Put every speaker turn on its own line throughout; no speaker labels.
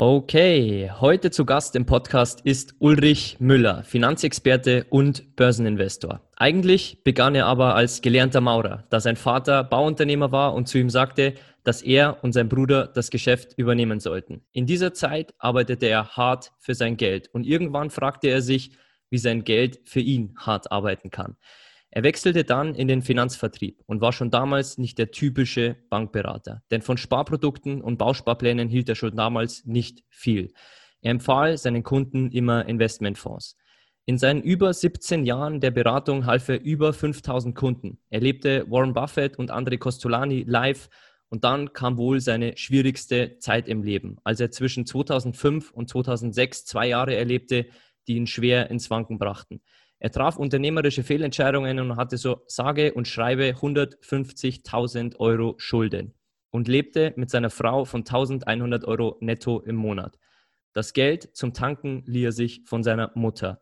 Okay, heute zu Gast im Podcast ist Ulrich Müller, Finanzexperte und Börseninvestor. Eigentlich begann er aber als gelernter Maurer, da sein Vater Bauunternehmer war und zu ihm sagte, dass er und sein Bruder das Geschäft übernehmen sollten. In dieser Zeit arbeitete er hart für sein Geld und irgendwann fragte er sich, wie sein Geld für ihn hart arbeiten kann. Er wechselte dann in den Finanzvertrieb und war schon damals nicht der typische Bankberater, denn von Sparprodukten und Bausparplänen hielt er schon damals nicht viel. Er empfahl seinen Kunden immer Investmentfonds. In seinen über 17 Jahren der Beratung half er über 5000 Kunden. Er lebte Warren Buffett und André Costolani live und dann kam wohl seine schwierigste Zeit im Leben, als er zwischen 2005 und 2006 zwei Jahre erlebte, die ihn schwer ins Wanken brachten. Er traf unternehmerische Fehlentscheidungen und hatte so sage und schreibe 150.000 Euro Schulden und lebte mit seiner Frau von 1100 Euro netto im Monat. Das Geld zum Tanken lieh er sich von seiner Mutter.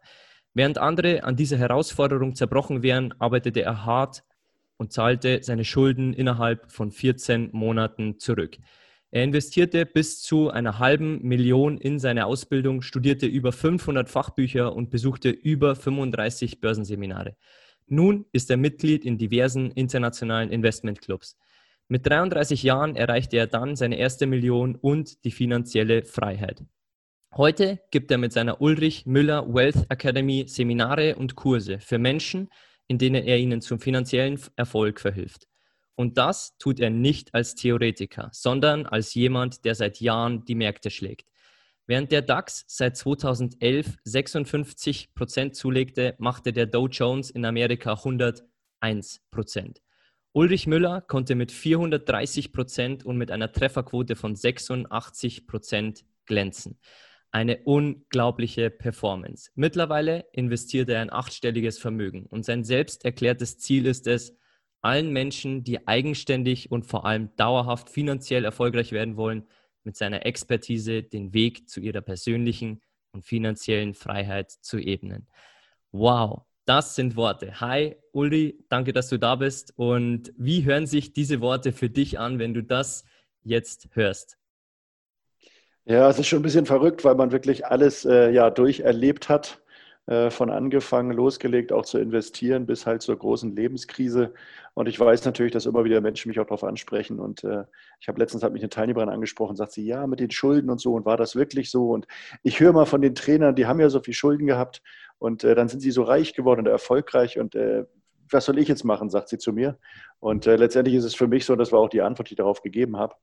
Während andere an dieser Herausforderung zerbrochen wären, arbeitete er hart und zahlte seine Schulden innerhalb von 14 Monaten zurück. Er investierte bis zu einer halben Million in seine Ausbildung, studierte über 500 Fachbücher und besuchte über 35 Börsenseminare. Nun ist er Mitglied in diversen internationalen Investmentclubs. Mit 33 Jahren erreichte er dann seine erste Million und die finanzielle Freiheit. Heute gibt er mit seiner Ulrich Müller Wealth Academy Seminare und Kurse für Menschen, in denen er ihnen zum finanziellen Erfolg verhilft. Und das tut er nicht als Theoretiker, sondern als jemand, der seit Jahren die Märkte schlägt. Während der DAX seit 2011 56 Prozent zulegte, machte der Dow Jones in Amerika 101 Prozent. Ulrich Müller konnte mit 430 Prozent und mit einer Trefferquote von 86 Prozent glänzen. Eine unglaubliche Performance. Mittlerweile investiert er ein achtstelliges Vermögen und sein selbst erklärtes Ziel ist es, allen Menschen, die eigenständig und vor allem dauerhaft finanziell erfolgreich werden wollen, mit seiner Expertise den Weg zu ihrer persönlichen und finanziellen Freiheit zu ebnen. Wow, das sind Worte. Hi, Uli, danke, dass du da bist. Und wie hören sich diese Worte für dich an, wenn du das jetzt hörst?
Ja, es ist schon ein bisschen verrückt, weil man wirklich alles äh, ja durcherlebt hat von angefangen, losgelegt, auch zu investieren, bis halt zur großen Lebenskrise. Und ich weiß natürlich, dass immer wieder Menschen mich auch darauf ansprechen. Und äh, ich habe letztens hat mich eine Teilnehmerin angesprochen, sagt sie, ja, mit den Schulden und so. Und war das wirklich so? Und ich höre mal von den Trainern, die haben ja so viel Schulden gehabt und äh, dann sind sie so reich geworden und erfolgreich. Und äh, was soll ich jetzt machen, sagt sie zu mir. Und äh, letztendlich ist es für mich so, das war auch die Antwort, die ich darauf gegeben habe.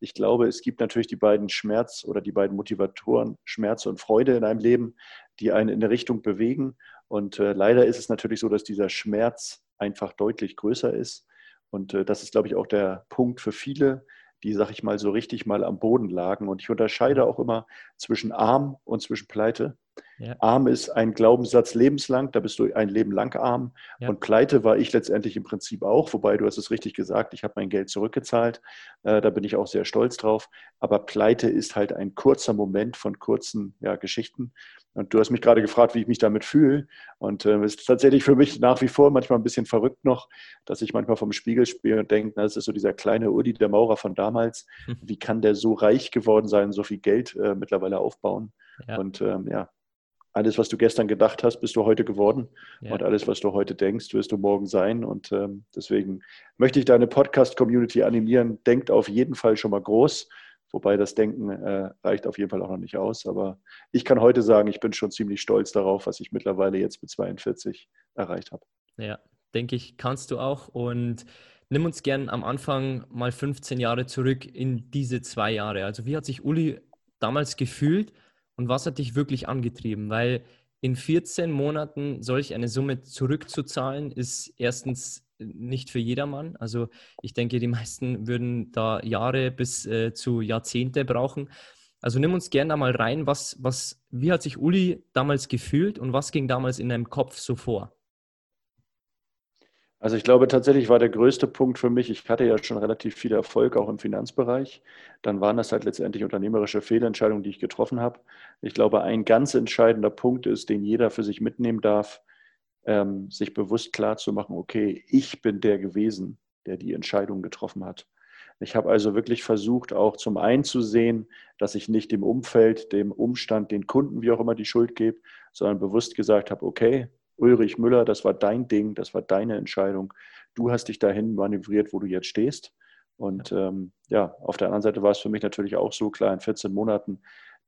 Ich glaube, es gibt natürlich die beiden Schmerz oder die beiden Motivatoren, Schmerz und Freude in einem Leben, die einen in eine Richtung bewegen. Und äh, leider ist es natürlich so, dass dieser Schmerz einfach deutlich größer ist. Und äh, das ist, glaube ich, auch der Punkt für viele, die, sag ich mal, so richtig mal am Boden lagen. Und ich unterscheide auch immer zwischen arm und zwischen pleite. Ja. Arm ist ein Glaubenssatz lebenslang, da bist du ein Leben lang arm. Ja. Und pleite war ich letztendlich im Prinzip auch, wobei du hast es richtig gesagt, ich habe mein Geld zurückgezahlt. Äh, da bin ich auch sehr stolz drauf. Aber pleite ist halt ein kurzer Moment von kurzen ja, Geschichten. Und du hast mich gerade gefragt, wie ich mich damit fühle. Und äh, es ist tatsächlich für mich nach wie vor manchmal ein bisschen verrückt noch, dass ich manchmal vom Spiegel spiele und denke, das ist so dieser kleine Udi, der Maurer von damals. Hm. Wie kann der so reich geworden sein, so viel Geld äh, mittlerweile aufbauen? Und ähm, ja, alles, was du gestern gedacht hast, bist du heute geworden. Ja. Und alles, was du heute denkst, wirst du morgen sein. Und ähm, deswegen möchte ich deine Podcast-Community animieren. Denkt auf jeden Fall schon mal groß. Wobei das Denken äh, reicht auf jeden Fall auch noch nicht aus. Aber ich kann heute sagen, ich bin schon ziemlich stolz darauf, was ich mittlerweile jetzt mit 42 erreicht habe.
Ja, denke ich, kannst du auch. Und nimm uns gern am Anfang mal 15 Jahre zurück in diese zwei Jahre. Also wie hat sich Uli damals gefühlt? Und was hat dich wirklich angetrieben? Weil in 14 Monaten solch eine Summe zurückzuzahlen, ist erstens nicht für jedermann. Also ich denke, die meisten würden da Jahre bis äh, zu Jahrzehnte brauchen. Also nimm uns gerne da mal rein, was, was, wie hat sich Uli damals gefühlt und was ging damals in deinem Kopf so vor?
Also ich glaube tatsächlich war der größte Punkt für mich, ich hatte ja schon relativ viel Erfolg auch im Finanzbereich. Dann waren das halt letztendlich unternehmerische Fehlentscheidungen, die ich getroffen habe. Ich glaube, ein ganz entscheidender Punkt ist, den jeder für sich mitnehmen darf, ähm, sich bewusst klar zu machen, okay, ich bin der gewesen, der die Entscheidung getroffen hat. Ich habe also wirklich versucht, auch zum einen zu sehen, dass ich nicht dem Umfeld, dem Umstand, den Kunden, wie auch immer, die Schuld gebe, sondern bewusst gesagt habe, okay, Ulrich Müller, das war dein Ding, das war deine Entscheidung. Du hast dich dahin manövriert, wo du jetzt stehst. Und ähm, ja, auf der anderen Seite war es für mich natürlich auch so klar, in 14 Monaten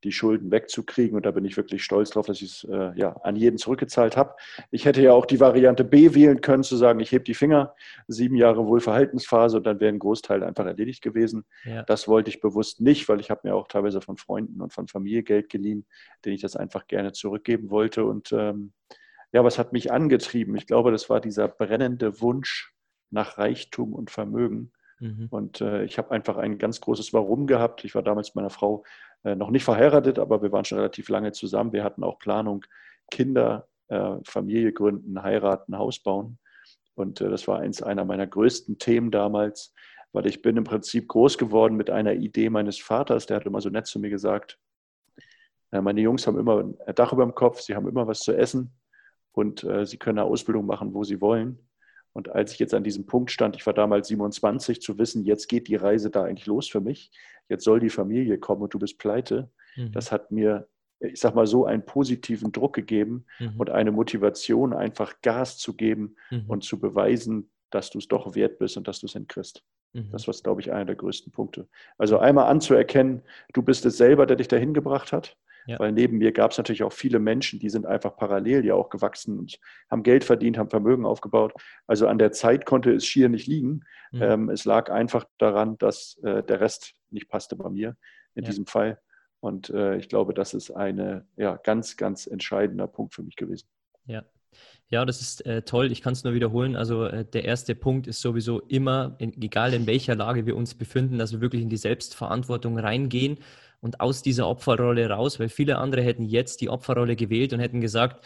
die Schulden wegzukriegen. Und da bin ich wirklich stolz drauf, dass ich es äh, ja, an jeden zurückgezahlt habe. Ich hätte ja auch die Variante B wählen können, zu sagen, ich hebe die Finger, sieben Jahre Wohlverhaltensphase und dann wäre ein Großteil einfach erledigt gewesen. Ja. Das wollte ich bewusst nicht, weil ich habe mir auch teilweise von Freunden und von Familie Geld geliehen, denen ich das einfach gerne zurückgeben wollte. Und ähm, ja, was hat mich angetrieben? Ich glaube, das war dieser brennende Wunsch nach Reichtum und Vermögen. Mhm. Und äh, ich habe einfach ein ganz großes Warum gehabt. Ich war damals mit meiner Frau äh, noch nicht verheiratet, aber wir waren schon relativ lange zusammen. Wir hatten auch Planung, Kinder, äh, Familie gründen, heiraten, Haus bauen. Und äh, das war eins einer meiner größten Themen damals, weil ich bin im Prinzip groß geworden mit einer Idee meines Vaters. Der hat immer so nett zu mir gesagt, äh, meine Jungs haben immer ein Dach über dem Kopf, sie haben immer was zu essen und äh, sie können eine Ausbildung machen, wo sie wollen. Und als ich jetzt an diesem Punkt stand, ich war damals 27, zu wissen, jetzt geht die Reise da eigentlich los für mich, jetzt soll die Familie kommen und du bist pleite, mhm. das hat mir, ich sag mal so, einen positiven Druck gegeben mhm. und eine Motivation, einfach Gas zu geben mhm. und zu beweisen, dass du es doch wert bist und dass du es hinkriegst. Mhm. Das war, glaube ich, einer der größten Punkte. Also einmal anzuerkennen, du bist es selber, der dich dahin gebracht hat. Ja. Weil neben mir gab es natürlich auch viele Menschen, die sind einfach parallel ja auch gewachsen und haben Geld verdient, haben Vermögen aufgebaut. Also an der Zeit konnte es schier nicht liegen. Mhm. Ähm, es lag einfach daran, dass äh, der Rest nicht passte bei mir in ja. diesem Fall. Und äh, ich glaube, das ist ein ja, ganz, ganz entscheidender Punkt für mich gewesen.
Ja. Ja, das ist äh, toll. Ich kann es nur wiederholen. Also äh, der erste Punkt ist sowieso immer, in, egal in welcher Lage wir uns befinden, dass wir wirklich in die Selbstverantwortung reingehen und aus dieser Opferrolle raus, weil viele andere hätten jetzt die Opferrolle gewählt und hätten gesagt,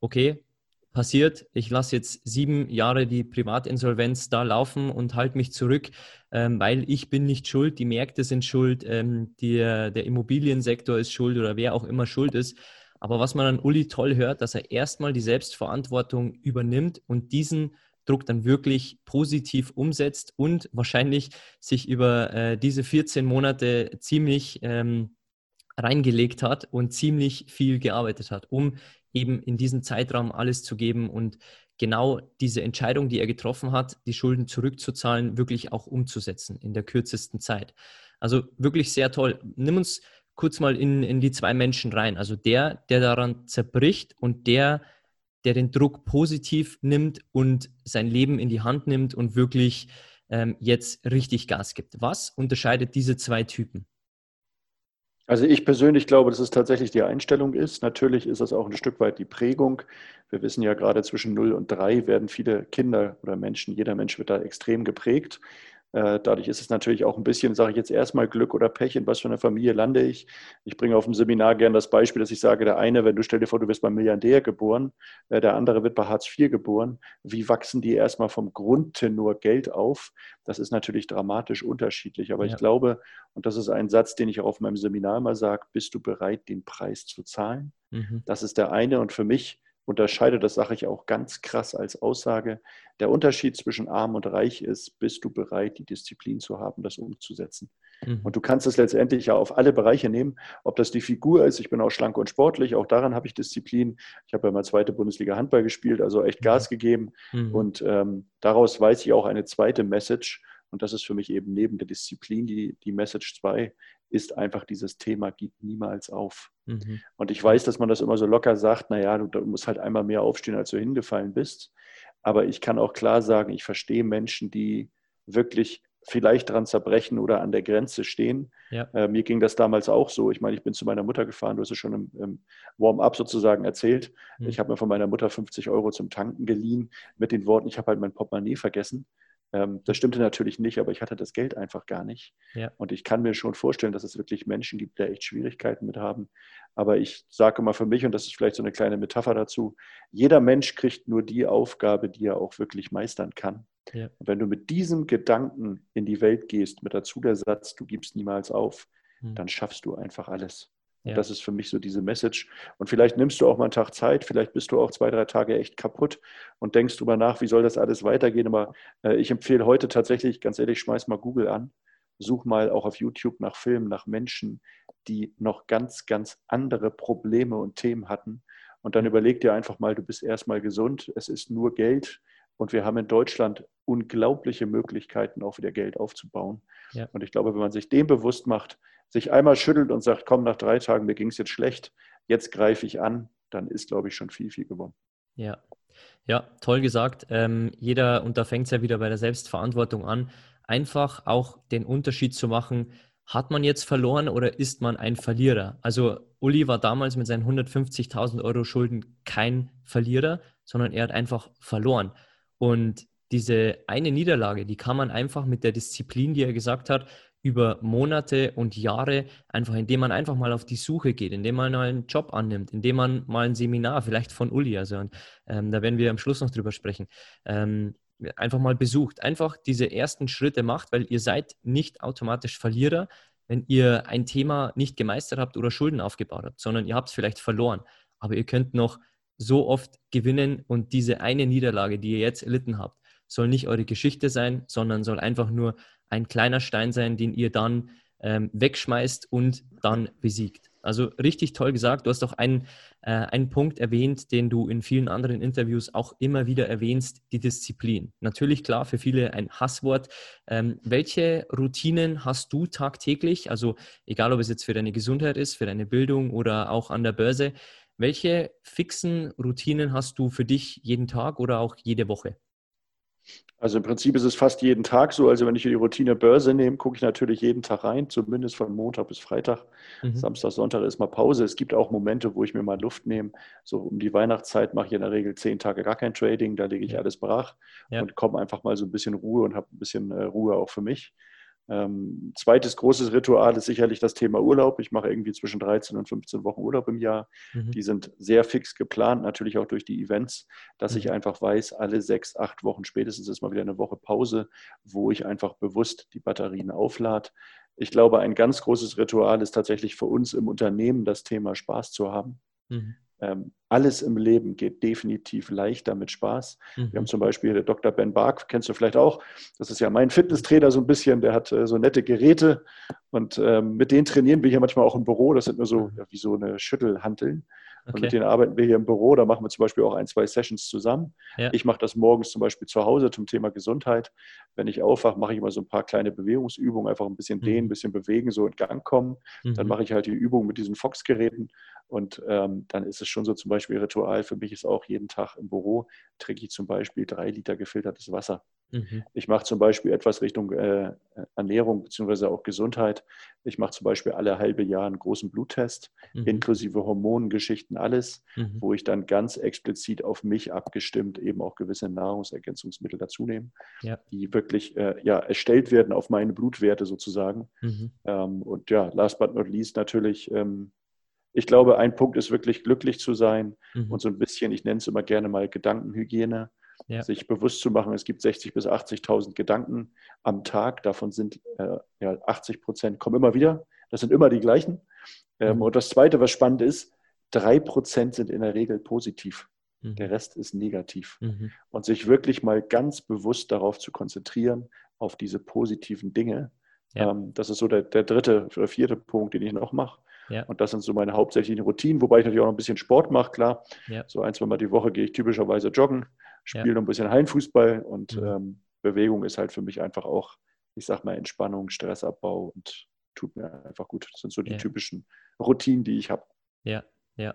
okay, passiert, ich lasse jetzt sieben Jahre die Privatinsolvenz da laufen und halte mich zurück, ähm, weil ich bin nicht schuld, die Märkte sind schuld, ähm, die, der Immobiliensektor ist schuld oder wer auch immer schuld ist. Aber was man an Uli toll hört, dass er erstmal die Selbstverantwortung übernimmt und diesen Druck dann wirklich positiv umsetzt und wahrscheinlich sich über äh, diese 14 Monate ziemlich ähm, reingelegt hat und ziemlich viel gearbeitet hat, um eben in diesem Zeitraum alles zu geben und genau diese Entscheidung, die er getroffen hat, die Schulden zurückzuzahlen, wirklich auch umzusetzen in der kürzesten Zeit. Also wirklich sehr toll. Nimm uns kurz mal in, in die zwei Menschen rein. Also der, der daran zerbricht und der, der den Druck positiv nimmt und sein Leben in die Hand nimmt und wirklich ähm, jetzt richtig Gas gibt. Was unterscheidet diese zwei Typen?
Also ich persönlich glaube, dass es tatsächlich die Einstellung ist. Natürlich ist das auch ein Stück weit die Prägung. Wir wissen ja gerade zwischen 0 und 3 werden viele Kinder oder Menschen, jeder Mensch wird da extrem geprägt. Äh, dadurch ist es natürlich auch ein bisschen, sage ich jetzt erstmal Glück oder Pech, in was für einer Familie lande ich. Ich bringe auf dem Seminar gerne das Beispiel, dass ich sage, der eine, wenn du stell dir vor, du wirst beim Milliardär geboren, äh, der andere wird bei Hartz IV geboren. Wie wachsen die erstmal vom Grundtenor Geld auf? Das ist natürlich dramatisch unterschiedlich. Aber ja. ich glaube, und das ist ein Satz, den ich auch auf meinem Seminar immer sage, bist du bereit, den Preis zu zahlen? Mhm. Das ist der eine. Und für mich unterscheide, das sage ich auch ganz krass als Aussage, der Unterschied zwischen arm und reich ist, bist du bereit, die Disziplin zu haben, das umzusetzen. Mhm. Und du kannst es letztendlich ja auf alle Bereiche nehmen, ob das die Figur ist, ich bin auch schlank und sportlich, auch daran habe ich Disziplin. Ich habe ja mal zweite Bundesliga Handball gespielt, also echt mhm. Gas gegeben. Mhm. Und ähm, daraus weiß ich auch eine zweite Message. Und das ist für mich eben neben der Disziplin die, die Message 2, ist einfach dieses Thema, gib niemals auf. Mhm. Und ich weiß, dass man das immer so locker sagt, naja, du, du musst halt einmal mehr aufstehen, als du hingefallen bist. Aber ich kann auch klar sagen, ich verstehe Menschen, die wirklich vielleicht dran zerbrechen oder an der Grenze stehen. Ja. Äh, mir ging das damals auch so. Ich meine, ich bin zu meiner Mutter gefahren, du hast es schon im, im Warm-up sozusagen erzählt. Mhm. Ich habe mir von meiner Mutter 50 Euro zum Tanken geliehen mit den Worten, ich habe halt mein Portemonnaie vergessen. Ähm, das stimmte natürlich nicht, aber ich hatte das Geld einfach gar nicht. Ja. Und ich kann mir schon vorstellen, dass es wirklich Menschen gibt, die echt Schwierigkeiten mit haben. Aber ich sage immer für mich, und das ist vielleicht so eine kleine Metapher dazu, jeder Mensch kriegt nur die Aufgabe, die er auch wirklich meistern kann. Ja. Und wenn du mit diesem Gedanken in die Welt gehst, mit dazu der Satz, du gibst niemals auf, mhm. dann schaffst du einfach alles. Ja. Das ist für mich so diese Message. Und vielleicht nimmst du auch mal einen Tag Zeit, vielleicht bist du auch zwei, drei Tage echt kaputt und denkst drüber nach, wie soll das alles weitergehen. Aber äh, ich empfehle heute tatsächlich, ganz ehrlich, schmeiß mal Google an, such mal auch auf YouTube nach Filmen, nach Menschen, die noch ganz, ganz andere Probleme und Themen hatten. Und dann überleg dir einfach mal, du bist erstmal gesund, es ist nur Geld und wir haben in Deutschland unglaubliche Möglichkeiten, auch wieder Geld aufzubauen. Ja. Und ich glaube, wenn man sich dem bewusst macht, sich einmal schüttelt und sagt, komm, nach drei Tagen, mir ging es jetzt schlecht, jetzt greife ich an, dann ist, glaube ich, schon viel, viel gewonnen.
Ja, ja, toll gesagt. Ähm, jeder, und da fängt es ja wieder bei der Selbstverantwortung an, einfach auch den Unterschied zu machen, hat man jetzt verloren oder ist man ein Verlierer? Also Uli war damals mit seinen 150.000 Euro Schulden kein Verlierer, sondern er hat einfach verloren. Und diese eine Niederlage, die kann man einfach mit der Disziplin, die er gesagt hat, über Monate und Jahre, einfach indem man einfach mal auf die Suche geht, indem man einen Job annimmt, indem man mal ein Seminar, vielleicht von Uli, also ähm, da werden wir am Schluss noch drüber sprechen, ähm, einfach mal besucht, einfach diese ersten Schritte macht, weil ihr seid nicht automatisch Verlierer, wenn ihr ein Thema nicht gemeistert habt oder Schulden aufgebaut habt, sondern ihr habt es vielleicht verloren, aber ihr könnt noch so oft gewinnen und diese eine Niederlage, die ihr jetzt erlitten habt, soll nicht eure Geschichte sein, sondern soll einfach nur ein kleiner Stein sein, den ihr dann ähm, wegschmeißt und dann besiegt. Also richtig toll gesagt. Du hast auch einen, äh, einen Punkt erwähnt, den du in vielen anderen Interviews auch immer wieder erwähnst, die Disziplin. Natürlich klar, für viele ein Hasswort. Ähm, welche Routinen hast du tagtäglich? Also egal, ob es jetzt für deine Gesundheit ist, für deine Bildung oder auch an der Börse. Welche fixen Routinen hast du für dich jeden Tag oder auch jede Woche?
Also im Prinzip ist es fast jeden Tag so. Also wenn ich die Routine Börse nehme, gucke ich natürlich jeden Tag rein, zumindest von Montag bis Freitag. Mhm. Samstag, Sonntag ist mal Pause. Es gibt auch Momente, wo ich mir mal Luft nehme. So um die Weihnachtszeit mache ich in der Regel zehn Tage gar kein Trading. Da lege ich ja. alles brach ja. und komme einfach mal so ein bisschen Ruhe und habe ein bisschen äh, Ruhe auch für mich. Ähm, zweites großes Ritual ist sicherlich das Thema Urlaub. Ich mache irgendwie zwischen 13 und 15 Wochen Urlaub im Jahr. Mhm. Die sind sehr fix geplant, natürlich auch durch die Events, dass mhm. ich einfach weiß, alle sechs, acht Wochen spätestens ist mal wieder eine Woche Pause, wo ich einfach bewusst die Batterien auflade. Ich glaube, ein ganz großes Ritual ist tatsächlich für uns im Unternehmen das Thema Spaß zu haben. Mhm. Ähm, alles im Leben geht definitiv leichter mit Spaß. Mhm. Wir haben zum Beispiel der Dr. Ben Bark, kennst du vielleicht auch. Das ist ja mein Fitnesstrainer so ein bisschen. Der hat äh, so nette Geräte und ähm, mit denen trainieren wir hier manchmal auch im Büro. Das sind nur so mhm. ja, wie so eine Schüttelhanteln. Okay. Und mit denen arbeiten wir hier im Büro. Da machen wir zum Beispiel auch ein, zwei Sessions zusammen. Ja. Ich mache das morgens zum Beispiel zu Hause zum Thema Gesundheit. Wenn ich aufwache, mache ich immer so ein paar kleine Bewegungsübungen, einfach ein bisschen mhm. dehnen, ein bisschen bewegen, so in Gang kommen. Mhm. Dann mache ich halt die Übungen mit diesen Fox-Geräten. Und ähm, dann ist es schon so zum Beispiel Ritual. Für mich ist auch jeden Tag im Büro, trinke ich zum Beispiel drei Liter gefiltertes Wasser. Mhm. Ich mache zum Beispiel etwas Richtung äh, Ernährung beziehungsweise auch Gesundheit. Ich mache zum Beispiel alle halbe Jahr einen großen Bluttest, mhm. inklusive Hormongeschichten, alles, mhm. wo ich dann ganz explizit auf mich abgestimmt eben auch gewisse Nahrungsergänzungsmittel dazu nehme, ja. die wirklich äh, ja, erstellt werden auf meine Blutwerte sozusagen. Mhm. Ähm, und ja, last but not least natürlich ähm, ich glaube, ein Punkt ist wirklich glücklich zu sein mhm. und so ein bisschen, ich nenne es immer gerne mal Gedankenhygiene, ja. sich bewusst zu machen, es gibt 60.000 bis 80.000 Gedanken am Tag, davon sind äh, ja, 80 Prozent kommen immer wieder, das sind immer die gleichen. Ähm, mhm. Und das Zweite, was spannend ist, drei Prozent sind in der Regel positiv. Mhm. Der Rest ist negativ. Mhm. Und sich wirklich mal ganz bewusst darauf zu konzentrieren, auf diese positiven Dinge. Ja. Ähm, das ist so der, der dritte oder vierte Punkt, den ich noch mache. Ja. Und das sind so meine hauptsächlichen Routinen, wobei ich natürlich auch noch ein bisschen Sport mache, klar. Ja. So ein, zwei Mal die Woche gehe ich typischerweise joggen, spiele noch ein bisschen Hallenfußball und mhm. ähm, Bewegung ist halt für mich einfach auch, ich sag mal, Entspannung, Stressabbau und tut mir einfach gut. Das sind so die typischen Routinen, die ich habe.
Ja, Ja,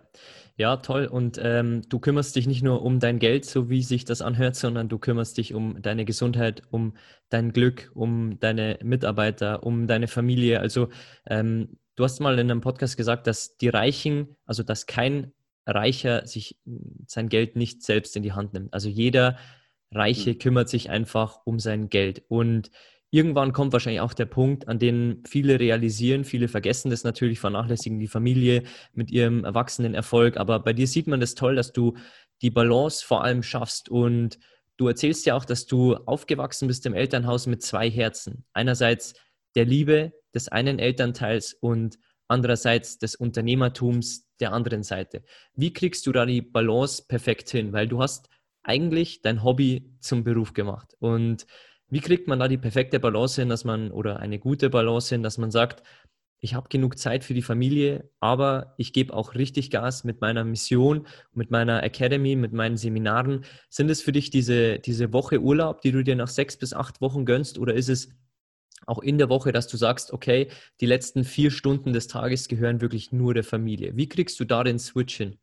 ja, toll. Und ähm, du kümmerst dich nicht nur um dein Geld, so wie sich das anhört, sondern du kümmerst dich um deine Gesundheit, um dein Glück, um deine Mitarbeiter, um deine Familie. Also ähm, du hast mal in einem Podcast gesagt, dass die Reichen, also dass kein Reicher sich sein Geld nicht selbst in die Hand nimmt. Also jeder Reiche mhm. kümmert sich einfach um sein Geld. Und irgendwann kommt wahrscheinlich auch der Punkt, an dem viele realisieren, viele vergessen das natürlich, vernachlässigen die Familie mit ihrem erwachsenen Erfolg. Aber bei dir sieht man das toll, dass du die Balance vor allem schaffst. Und du erzählst ja auch, dass du aufgewachsen bist im Elternhaus mit zwei Herzen. Einerseits der Liebe des einen Elternteils und andererseits des Unternehmertums der anderen Seite. Wie kriegst du da die Balance perfekt hin? Weil du hast eigentlich dein Hobby zum Beruf gemacht. Und wie kriegt man da die perfekte Balance hin, dass man oder eine gute Balance hin, dass man sagt, ich habe genug Zeit für die Familie, aber ich gebe auch richtig Gas mit meiner Mission, mit meiner Academy, mit meinen Seminaren. Sind es für dich diese, diese Woche Urlaub, die du dir nach sechs bis acht Wochen gönnst, oder ist es auch in der Woche, dass du sagst, okay, die letzten vier Stunden des Tages gehören wirklich nur der Familie? Wie kriegst du da den Switch hin?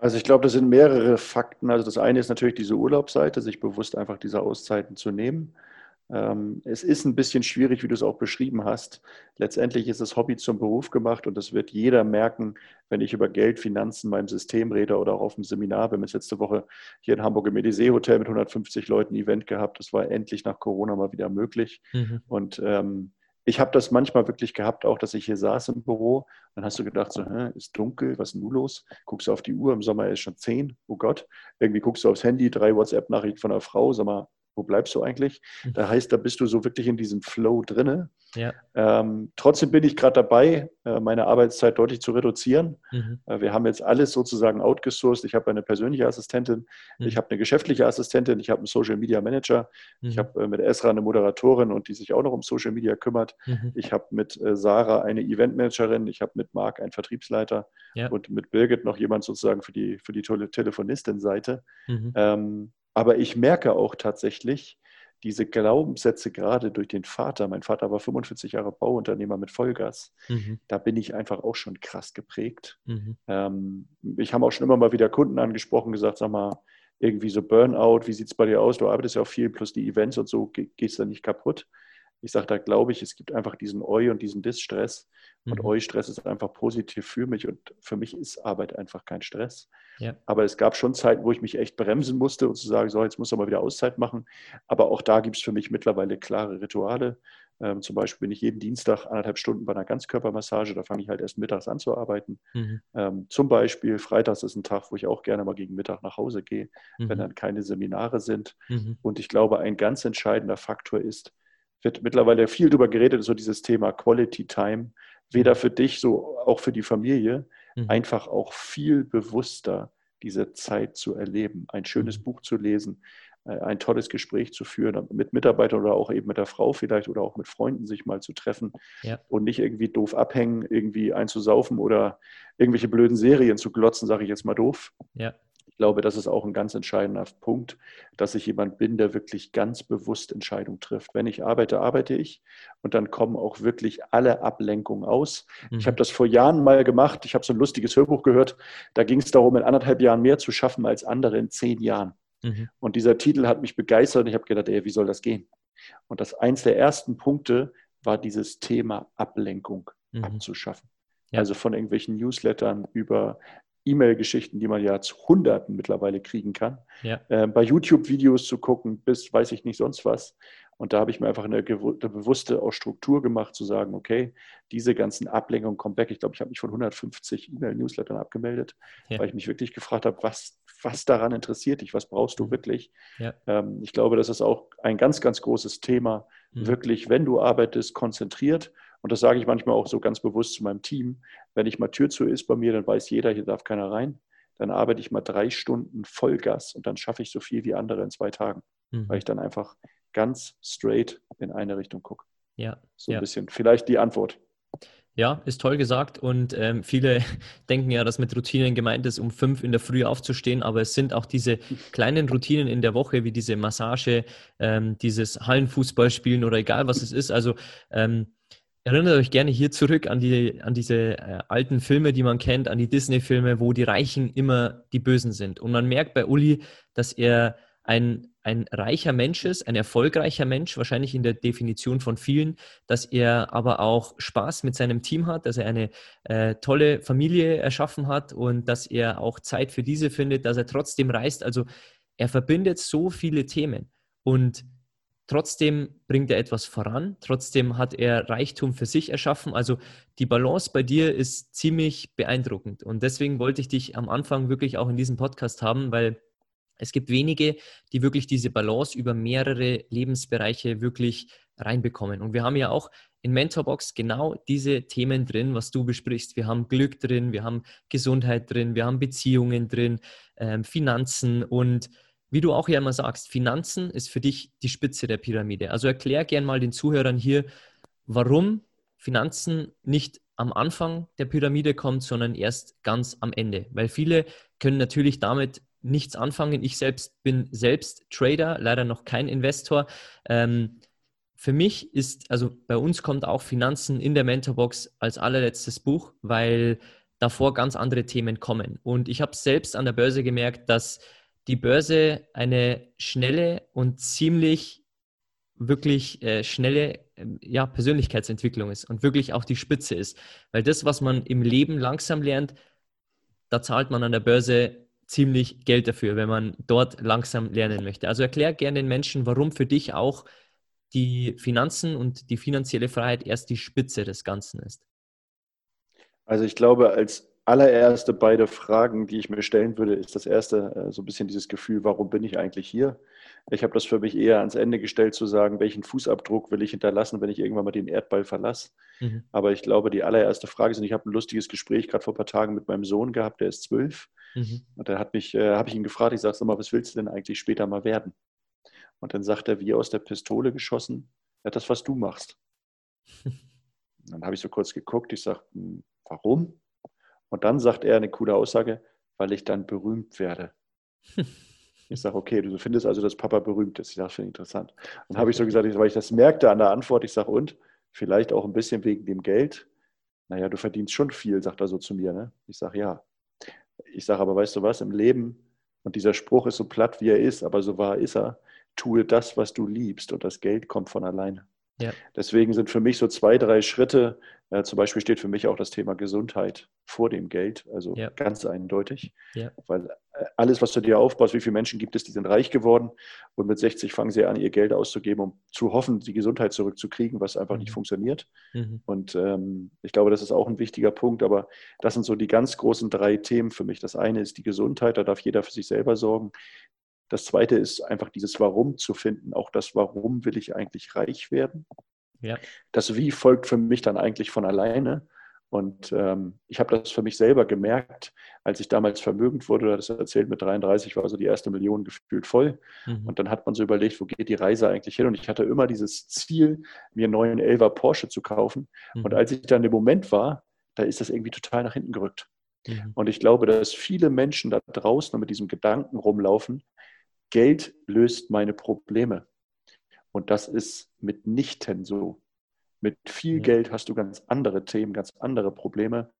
Also ich glaube, das sind mehrere Fakten. Also das eine ist natürlich diese Urlaubsseite, sich bewusst einfach diese Auszeiten zu nehmen. Ähm, es ist ein bisschen schwierig, wie du es auch beschrieben hast. Letztendlich ist das Hobby zum Beruf gemacht und das wird jeder merken, wenn ich über Geld, Finanzen, meinem System rede oder auch auf dem Seminar. Wir haben jetzt letzte Woche hier in Hamburg im Edisee Hotel mit 150 Leuten ein Event gehabt. Das war endlich nach Corona mal wieder möglich. Mhm. Und ähm, ich habe das manchmal wirklich gehabt, auch dass ich hier saß im Büro. Dann hast du gedacht, so, hä, ist dunkel, was ist denn los? Guckst du auf die Uhr, im Sommer ist schon zehn, oh Gott. Irgendwie guckst du aufs Handy, drei WhatsApp-Nachrichten von einer Frau, sag mal, wo bleibst du eigentlich? Mhm. Da heißt, da bist du so wirklich in diesem Flow drinne. Ja. Ähm, trotzdem bin ich gerade dabei, äh, meine Arbeitszeit deutlich zu reduzieren. Mhm. Äh, wir haben jetzt alles sozusagen outgesourced. Ich habe eine persönliche Assistentin, mhm. ich habe eine geschäftliche Assistentin, ich habe einen Social Media Manager, ich mhm. habe äh, mit Esra eine Moderatorin und die sich auch noch um Social Media kümmert. Mhm. Ich habe mit Sarah eine Eventmanagerin, ich habe mit Marc einen Vertriebsleiter ja. und mit Birgit noch jemand sozusagen für die, für die Telefonistin-Seite. Mhm. Ähm, aber ich merke auch tatsächlich, diese Glaubenssätze gerade durch den Vater, mein Vater war 45 Jahre Bauunternehmer mit Vollgas, mhm. da bin ich einfach auch schon krass geprägt. Mhm. Ähm, ich habe auch schon immer mal wieder Kunden angesprochen, gesagt, sag mal, irgendwie so Burnout, wie sieht es bei dir aus? Du arbeitest ja auch viel, plus die Events und so, gehst da nicht kaputt? Ich sage, da glaube ich, es gibt einfach diesen Eu und diesen Dis-Stress. Und mhm. Eu-Stress ist einfach positiv für mich. Und für mich ist Arbeit einfach kein Stress. Ja. Aber es gab schon Zeiten, wo ich mich echt bremsen musste und zu sagen, so, jetzt muss ich mal wieder Auszeit machen. Aber auch da gibt es für mich mittlerweile klare Rituale. Ähm, zum Beispiel bin ich jeden Dienstag anderthalb Stunden bei einer Ganzkörpermassage. Da fange ich halt erst mittags an zu arbeiten. Mhm. Ähm, zum Beispiel Freitags ist ein Tag, wo ich auch gerne mal gegen Mittag nach Hause gehe, mhm. wenn dann keine Seminare sind. Mhm. Und ich glaube, ein ganz entscheidender Faktor ist, wird mittlerweile viel darüber geredet, so dieses Thema Quality Time, weder für dich, so auch für die Familie, mhm. einfach auch viel bewusster diese Zeit zu erleben, ein schönes mhm. Buch zu lesen, äh, ein tolles Gespräch zu führen, mit Mitarbeitern oder auch eben mit der Frau vielleicht oder auch mit Freunden sich mal zu treffen ja. und nicht irgendwie doof abhängen, irgendwie einzusaufen oder irgendwelche blöden Serien zu glotzen, sage ich jetzt mal doof. Ja glaube, das ist auch ein ganz entscheidender Punkt, dass ich jemand bin, der wirklich ganz bewusst Entscheidungen trifft. Wenn ich arbeite, arbeite ich und dann kommen auch wirklich alle Ablenkungen aus. Mhm. Ich habe das vor Jahren mal gemacht. Ich habe so ein lustiges Hörbuch gehört. Da ging es darum, in anderthalb Jahren mehr zu schaffen als andere in zehn Jahren. Mhm. Und dieser Titel hat mich begeistert und ich habe gedacht, ey, wie soll das gehen? Und das eins der ersten Punkte war dieses Thema Ablenkung mhm. abzuschaffen. Ja. Also von irgendwelchen Newslettern über E-Mail-Geschichten, die man ja zu Hunderten mittlerweile kriegen kann, ja. äh, bei YouTube-Videos zu gucken, bis weiß ich nicht sonst was. Und da habe ich mir einfach eine, eine bewusste auch Struktur gemacht, zu sagen, okay, diese ganzen Ablenkungen kommen weg. Ich glaube, ich habe mich von 150 E-Mail-Newslettern abgemeldet, ja. weil ich mich wirklich gefragt habe, was, was daran interessiert dich, was brauchst du mhm. wirklich? Ja. Ähm, ich glaube, das ist auch ein ganz, ganz großes Thema, mhm. wirklich, wenn du arbeitest, konzentriert und das sage ich manchmal auch so ganz bewusst zu meinem Team. Wenn ich mal Tür zu ist bei mir, dann weiß jeder, hier darf keiner rein. Dann arbeite ich mal drei Stunden Vollgas und dann schaffe ich so viel wie andere in zwei Tagen, mhm. weil ich dann einfach ganz straight in eine Richtung gucke. Ja. So ein ja. bisschen. Vielleicht die Antwort.
Ja, ist toll gesagt. Und ähm, viele denken ja, dass mit Routinen gemeint ist, um fünf in der Früh aufzustehen. Aber es sind auch diese kleinen Routinen in der Woche, wie diese Massage, ähm, dieses Hallenfußballspielen oder egal was es ist. Also ähm, Erinnert euch gerne hier zurück an, die, an diese äh, alten Filme, die man kennt, an die Disney-Filme, wo die Reichen immer die Bösen sind. Und man merkt bei Uli, dass er ein, ein reicher Mensch ist, ein erfolgreicher Mensch, wahrscheinlich in der Definition von vielen, dass er aber auch Spaß mit seinem Team hat, dass er eine äh, tolle Familie erschaffen hat und dass er auch Zeit für diese findet, dass er trotzdem reist. Also er verbindet so viele Themen und Trotzdem bringt er etwas voran, trotzdem hat er Reichtum für sich erschaffen. Also die Balance bei dir ist ziemlich beeindruckend. Und deswegen wollte ich dich am Anfang wirklich auch in diesem Podcast haben, weil es gibt wenige, die wirklich diese Balance über mehrere Lebensbereiche wirklich reinbekommen. Und wir haben ja auch in Mentorbox genau diese Themen drin, was du besprichst. Wir haben Glück drin, wir haben Gesundheit drin, wir haben Beziehungen drin, ähm, Finanzen und wie du auch ja immer sagst, Finanzen ist für dich die Spitze der Pyramide. Also erklär gern mal den Zuhörern hier, warum Finanzen nicht am Anfang der Pyramide kommt, sondern erst ganz am Ende. Weil viele können natürlich damit nichts anfangen. Ich selbst bin selbst Trader, leider noch kein Investor. Ähm, für mich ist, also bei uns kommt auch Finanzen in der Mentorbox als allerletztes Buch, weil davor ganz andere Themen kommen. Und ich habe selbst an der Börse gemerkt, dass die Börse eine schnelle und ziemlich wirklich äh, schnelle äh, ja, Persönlichkeitsentwicklung ist und wirklich auch die Spitze ist. Weil das, was man im Leben langsam lernt, da zahlt man an der Börse ziemlich Geld dafür, wenn man dort langsam lernen möchte. Also erklär gerne den Menschen, warum für dich auch die Finanzen und die finanzielle Freiheit erst die Spitze des Ganzen ist.
Also ich glaube, als allererste beide Fragen, die ich mir stellen würde, ist das erste äh, so ein bisschen dieses Gefühl, warum bin ich eigentlich hier? Ich habe das für mich eher ans Ende gestellt, zu sagen, welchen Fußabdruck will ich hinterlassen, wenn ich irgendwann mal den Erdball verlasse. Mhm. Aber ich glaube, die allererste Frage ist, und ich habe ein lustiges Gespräch gerade vor ein paar Tagen mit meinem Sohn gehabt, der ist zwölf. Mhm. Und da hat mich, äh, habe ich ihn gefragt, ich sage, sag mal, was willst du denn eigentlich später mal werden? Und dann sagt er, wie aus der Pistole geschossen, ja, das, was du machst. dann habe ich so kurz geguckt, ich sage, hm, warum? Und dann sagt er eine coole Aussage, weil ich dann berühmt werde. Ich sage, okay, du findest also, dass Papa berühmt ist. Ich sage, finde ich interessant. Dann habe ich so gesagt, weil ich das merkte an der Antwort, ich sage, und? Vielleicht auch ein bisschen wegen dem Geld. Naja, du verdienst schon viel, sagt er so zu mir. Ne? Ich sage, ja. Ich sage, aber weißt du was, im Leben, und dieser Spruch ist so platt, wie er ist, aber so wahr ist er, tue das, was du liebst und das Geld kommt von alleine. Ja. Deswegen sind für mich so zwei, drei Schritte, äh, zum Beispiel steht für mich auch das Thema Gesundheit vor dem Geld, also ja. ganz eindeutig. Ja. Weil äh, alles, was du dir aufbaust, wie viele Menschen gibt es, die sind reich geworden und mit 60 fangen sie an, ihr Geld auszugeben, um zu hoffen, die Gesundheit zurückzukriegen, was einfach mhm. nicht funktioniert. Mhm. Und ähm, ich glaube, das ist auch ein wichtiger Punkt, aber das sind so die ganz großen drei Themen für mich. Das eine ist die Gesundheit, da darf jeder für sich selber sorgen. Das zweite ist einfach dieses Warum zu finden. Auch das Warum will ich eigentlich reich werden? Ja. Das Wie folgt für mich dann eigentlich von alleine. Und ähm, ich habe das für mich selber gemerkt, als ich damals vermögend wurde, das erzählt mit 33, war so die erste Million gefühlt voll. Mhm. Und dann hat man so überlegt, wo geht die Reise eigentlich hin? Und ich hatte immer dieses Ziel, mir einen neuen Elva Porsche zu kaufen. Mhm. Und als ich dann im Moment war, da ist das irgendwie total nach hinten gerückt. Mhm. Und ich glaube, dass viele Menschen da draußen mit diesem Gedanken rumlaufen, Geld löst meine Probleme. Und das ist mitnichten so. Mit viel ja. Geld hast du ganz andere Themen, ganz andere Probleme.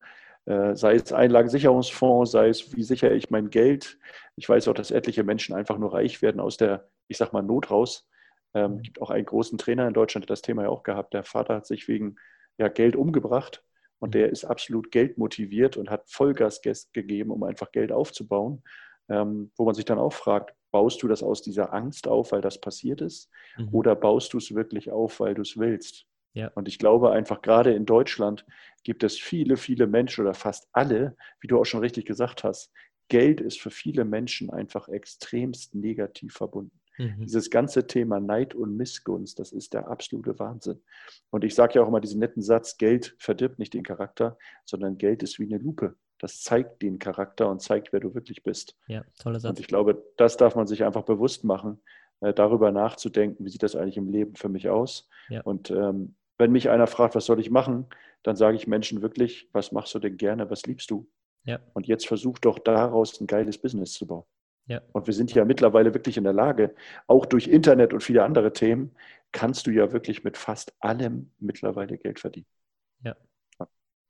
Äh, sei es Einlagensicherungsfonds, sei es, wie sichere ich mein Geld. Ich weiß auch, dass etliche Menschen einfach nur reich werden aus der, ich sag mal, Not raus. Ähm, es gibt auch einen großen Trainer in Deutschland, der das Thema ja auch gehabt. Der Vater hat sich wegen ja, Geld umgebracht und der ist absolut geldmotiviert und hat Vollgas gegeben, um einfach Geld aufzubauen. Ähm, wo man sich dann auch fragt, baust du das aus dieser Angst auf, weil das passiert ist, mhm. oder baust du es wirklich auf, weil du es willst? Ja. Und ich glaube einfach, gerade in Deutschland gibt es viele, viele Menschen oder fast alle, wie du auch schon richtig gesagt hast, Geld ist für viele Menschen einfach extremst negativ verbunden. Mhm. Dieses ganze Thema Neid und Missgunst, das ist der absolute Wahnsinn. Und ich sage ja auch immer diesen netten Satz, Geld verdirbt nicht den Charakter, sondern Geld ist wie eine Lupe das zeigt den Charakter und zeigt, wer du wirklich bist. Ja, toller Satz. Und ich glaube, das darf man sich einfach bewusst machen, äh, darüber nachzudenken, wie sieht das eigentlich im Leben für mich aus. Ja. Und ähm, wenn mich einer fragt, was soll ich machen, dann sage ich Menschen wirklich, was machst du denn gerne, was liebst du? Ja. Und jetzt versuch doch daraus ein geiles Business zu bauen. Ja. Und wir sind ja mittlerweile wirklich in der Lage, auch durch Internet und viele andere Themen, kannst du ja wirklich mit fast allem mittlerweile Geld verdienen. Ja.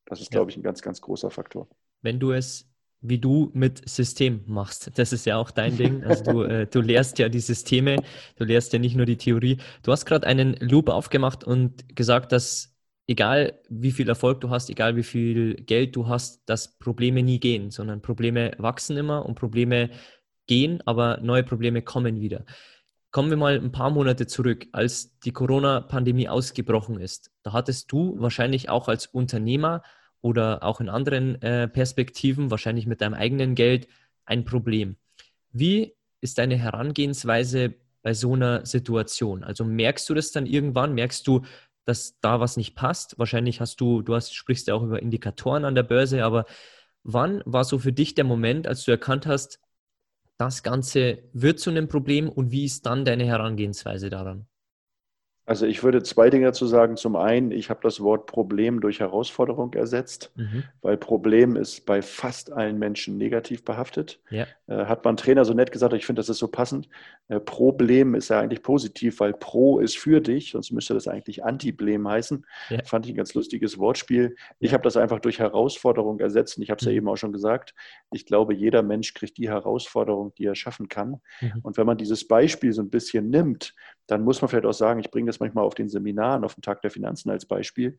Das ist, glaube ich, ein ganz, ganz großer Faktor.
Wenn du es wie du mit System machst. Das ist ja auch dein Ding. Also du, äh, du lehrst ja die Systeme, du lehrst ja nicht nur die Theorie. Du hast gerade einen Loop aufgemacht und gesagt, dass egal wie viel Erfolg du hast, egal wie viel Geld du hast, dass Probleme nie gehen, sondern Probleme wachsen immer und Probleme gehen, aber neue Probleme kommen wieder. Kommen wir mal ein paar Monate zurück, als die Corona-Pandemie ausgebrochen ist. Da hattest du wahrscheinlich auch als Unternehmer oder auch in anderen äh, Perspektiven, wahrscheinlich mit deinem eigenen Geld, ein Problem. Wie ist deine Herangehensweise bei so einer Situation? Also merkst du das dann irgendwann? Merkst du, dass da was nicht passt? Wahrscheinlich hast du, du hast, sprichst ja auch über Indikatoren an der Börse, aber wann war so für dich der Moment, als du erkannt hast, das Ganze wird zu einem Problem und wie ist dann deine Herangehensweise daran?
Also ich würde zwei Dinge dazu sagen. Zum einen, ich habe das Wort Problem durch Herausforderung ersetzt, mhm. weil Problem ist bei fast allen Menschen negativ behaftet. Ja. Äh, hat mein Trainer so nett gesagt, ich finde, das ist so passend. Äh, Problem ist ja eigentlich positiv, weil Pro ist für dich, sonst müsste das eigentlich Antiblem heißen. Ja. Fand ich ein ganz lustiges Wortspiel. Ich habe das einfach durch Herausforderung ersetzt und ich habe es mhm. ja eben auch schon gesagt. Ich glaube, jeder Mensch kriegt die Herausforderung, die er schaffen kann. Mhm. Und wenn man dieses Beispiel so ein bisschen nimmt, dann muss man vielleicht auch sagen, ich bringe das manchmal auf den Seminaren, auf den Tag der Finanzen als Beispiel.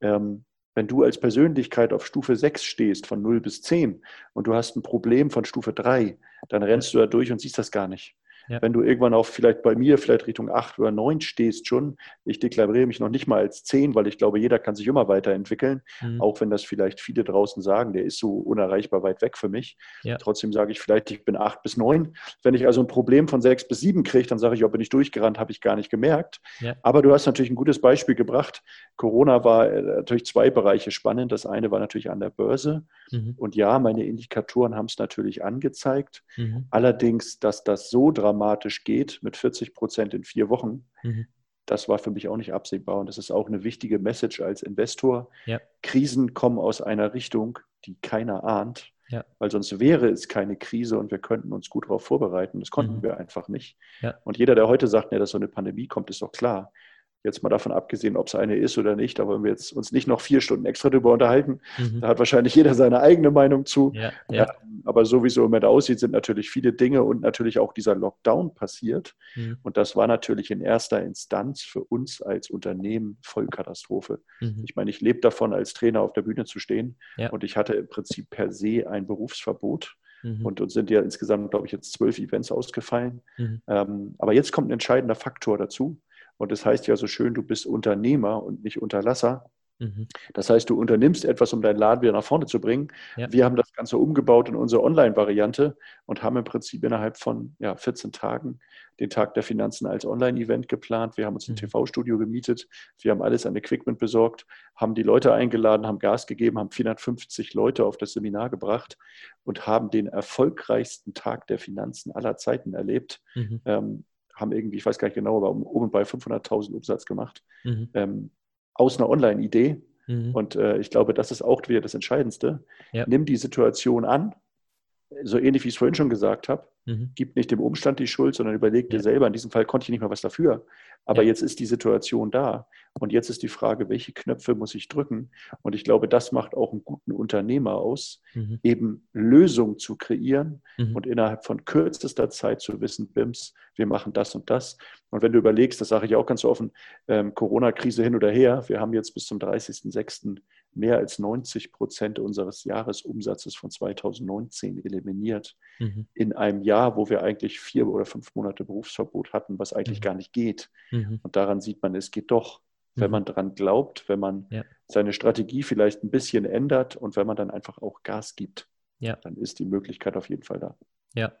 Ähm, wenn du als Persönlichkeit auf Stufe 6 stehst, von 0 bis 10, und du hast ein Problem von Stufe 3, dann rennst du da durch und siehst das gar nicht. Ja. Wenn du irgendwann auf vielleicht bei mir vielleicht Richtung 8 oder 9 stehst schon, ich deklariere mich noch nicht mal als 10, weil ich glaube, jeder kann sich immer weiterentwickeln, mhm. auch wenn das vielleicht viele draußen sagen, der ist so unerreichbar weit weg für mich. Ja. Trotzdem sage ich vielleicht, ich bin 8 bis 9. Wenn ich also ein Problem von 6 bis 7 kriege, dann sage ich, ja, bin ich durchgerannt, habe ich gar nicht gemerkt. Ja. Aber du hast natürlich ein gutes Beispiel gebracht. Corona war äh, natürlich zwei Bereiche spannend. Das eine war natürlich an der Börse. Mhm. Und ja, meine Indikatoren haben es natürlich angezeigt. Mhm. Allerdings, dass das so dramatisch geht mit 40 Prozent in vier Wochen, mhm. das war für mich auch nicht absehbar. Und das ist auch eine wichtige Message als Investor. Ja. Krisen kommen aus einer Richtung, die keiner ahnt. Ja. Weil sonst wäre es keine Krise und wir könnten uns gut darauf vorbereiten. Das konnten mhm. wir einfach nicht. Ja. Und jeder, der heute sagt, nee, dass so eine Pandemie kommt, ist doch klar. Jetzt mal davon abgesehen, ob es eine ist oder nicht, da wollen wir jetzt uns nicht noch vier Stunden extra drüber unterhalten. Mhm. Da hat wahrscheinlich jeder seine eigene Meinung zu. Ja, ja. Aber so wie es im Moment aussieht, sind natürlich viele Dinge und natürlich auch dieser Lockdown passiert. Mhm. Und das war natürlich in erster Instanz für uns als Unternehmen Vollkatastrophe. Mhm. Ich meine, ich lebe davon, als Trainer auf der Bühne zu stehen. Ja. Und ich hatte im Prinzip per se ein Berufsverbot. Mhm. Und uns sind ja insgesamt, glaube ich, jetzt zwölf Events ausgefallen. Mhm. Ähm, aber jetzt kommt ein entscheidender Faktor dazu. Und das heißt ja so schön, du bist Unternehmer und nicht Unterlasser. Mhm. Das heißt, du unternimmst etwas, um deinen Laden wieder nach vorne zu bringen. Ja. Wir haben das Ganze umgebaut in unsere Online-Variante und haben im Prinzip innerhalb von ja, 14 Tagen den Tag der Finanzen als Online-Event geplant. Wir haben uns ein mhm. TV-Studio gemietet. Wir haben alles an Equipment besorgt, haben die Leute eingeladen, haben Gas gegeben, haben 450 Leute auf das Seminar gebracht und haben den erfolgreichsten Tag der Finanzen aller Zeiten erlebt. Mhm. Ähm, haben irgendwie, ich weiß gar nicht genau, aber um, um und bei 500.000 Umsatz gemacht. Mhm. Ähm, aus einer Online-Idee. Mhm. Und äh, ich glaube, das ist auch wieder das Entscheidendste. Ja. Nimm die Situation an, so ähnlich wie ich es vorhin schon gesagt habe. Mhm. Gib nicht dem Umstand die Schuld, sondern überleg dir selber. In diesem Fall konnte ich nicht mal was dafür. Aber ja. jetzt ist die Situation da. Und jetzt ist die Frage, welche Knöpfe muss ich drücken? Und ich glaube, das macht auch einen guten Unternehmer aus, mhm. eben Lösungen zu kreieren mhm. und innerhalb von kürzester Zeit zu wissen, BIMS, wir machen das und das. Und wenn du überlegst, das sage ich auch ganz offen, ähm, Corona-Krise hin oder her, wir haben jetzt bis zum 30.06 mehr als 90 Prozent unseres Jahresumsatzes von 2019 eliminiert. Mhm. In einem Jahr, wo wir eigentlich vier oder fünf Monate Berufsverbot hatten, was eigentlich mhm. gar nicht geht. Mhm. Und daran sieht man, es geht doch, wenn mhm. man daran glaubt, wenn man ja. seine Strategie vielleicht ein bisschen ändert und wenn man dann einfach auch Gas gibt. Ja. Dann ist die Möglichkeit auf jeden Fall da.
Ja,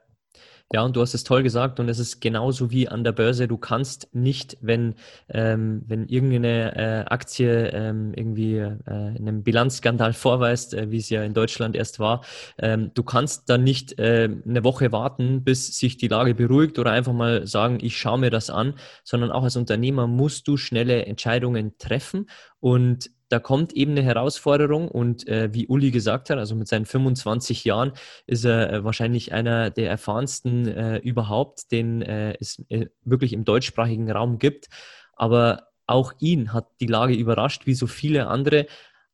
ja, und du hast es toll gesagt und es ist genauso wie an der Börse. Du kannst nicht, wenn, ähm, wenn irgendeine äh, Aktie ähm, irgendwie äh, einen Bilanzskandal vorweist, äh, wie es ja in Deutschland erst war, ähm, du kannst dann nicht äh, eine Woche warten, bis sich die Lage beruhigt oder einfach mal sagen, ich schaue mir das an, sondern auch als Unternehmer musst du schnelle Entscheidungen treffen und da kommt eben eine Herausforderung und äh, wie Uli gesagt hat, also mit seinen 25 Jahren ist er äh, wahrscheinlich einer der erfahrensten äh, überhaupt, den äh, es äh, wirklich im deutschsprachigen Raum gibt. Aber auch ihn hat die Lage überrascht, wie so viele andere.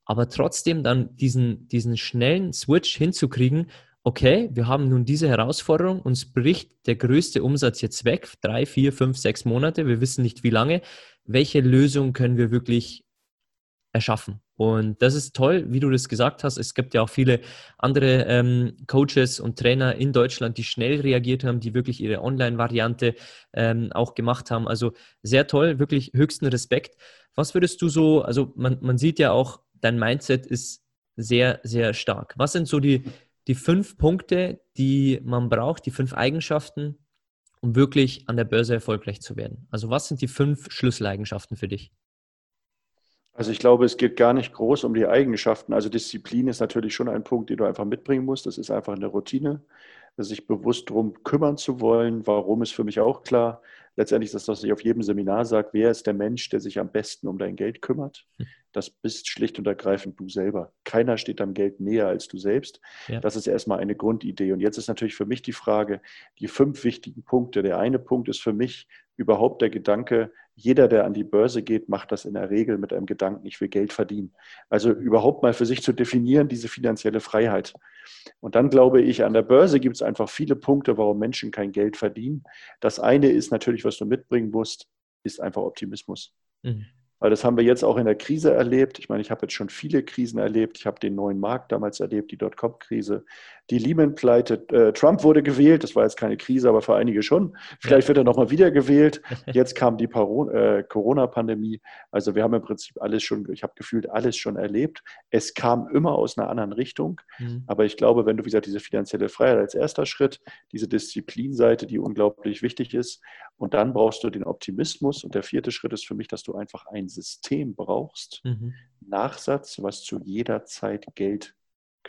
Aber trotzdem dann diesen, diesen schnellen Switch hinzukriegen, okay, wir haben nun diese Herausforderung, uns bricht der größte Umsatz jetzt weg, drei, vier, fünf, sechs Monate, wir wissen nicht wie lange. Welche Lösung können wir wirklich erschaffen? Und das ist toll, wie du das gesagt hast. Es gibt ja auch viele andere ähm, Coaches und Trainer in Deutschland, die schnell reagiert haben, die wirklich ihre Online-Variante ähm, auch gemacht haben. Also sehr toll, wirklich höchsten Respekt. Was würdest du so, also man, man sieht ja auch, dein Mindset ist sehr, sehr stark. Was sind so die, die fünf Punkte, die man braucht, die fünf Eigenschaften, um wirklich an der Börse erfolgreich zu werden? Also was sind die fünf Schlüsseleigenschaften für dich?
Also ich glaube, es geht gar nicht groß um die Eigenschaften. Also Disziplin ist natürlich schon ein Punkt, den du einfach mitbringen musst. Das ist einfach eine Routine, sich bewusst darum kümmern zu wollen. Warum ist für mich auch klar. Letztendlich ist das, was ich auf jedem Seminar sage, wer ist der Mensch, der sich am besten um dein Geld kümmert? Hm. Das bist schlicht und ergreifend du selber. Keiner steht am Geld näher als du selbst. Ja. Das ist erstmal eine Grundidee. Und jetzt ist natürlich für mich die Frage, die fünf wichtigen Punkte. Der eine Punkt ist für mich überhaupt der Gedanke, jeder, der an die Börse geht, macht das in der Regel mit einem Gedanken, ich will Geld verdienen. Also überhaupt mal für sich zu definieren, diese finanzielle Freiheit. Und dann glaube ich, an der Börse gibt es einfach viele Punkte, warum Menschen kein Geld verdienen. Das eine ist natürlich, was du mitbringen musst, ist einfach Optimismus. Mhm. Weil das haben wir jetzt auch in der Krise erlebt. Ich meine, ich habe jetzt schon viele Krisen erlebt. Ich habe den neuen Markt damals erlebt, die Dotcom-Krise, die Lehman-Pleite. Äh, Trump wurde gewählt. Das war jetzt keine Krise, aber für einige schon. Vielleicht wird er nochmal wieder gewählt. Jetzt kam die äh, Corona-Pandemie. Also wir haben im Prinzip alles schon, ich habe gefühlt alles schon erlebt. Es kam immer aus einer anderen Richtung. Mhm. Aber ich glaube, wenn du, wie gesagt, diese finanzielle Freiheit als erster Schritt, diese Disziplinseite, die unglaublich wichtig ist, und dann brauchst du den Optimismus. Und der vierte Schritt ist für mich, dass du einfach ein System brauchst, mhm. Nachsatz, was zu jeder Zeit Geld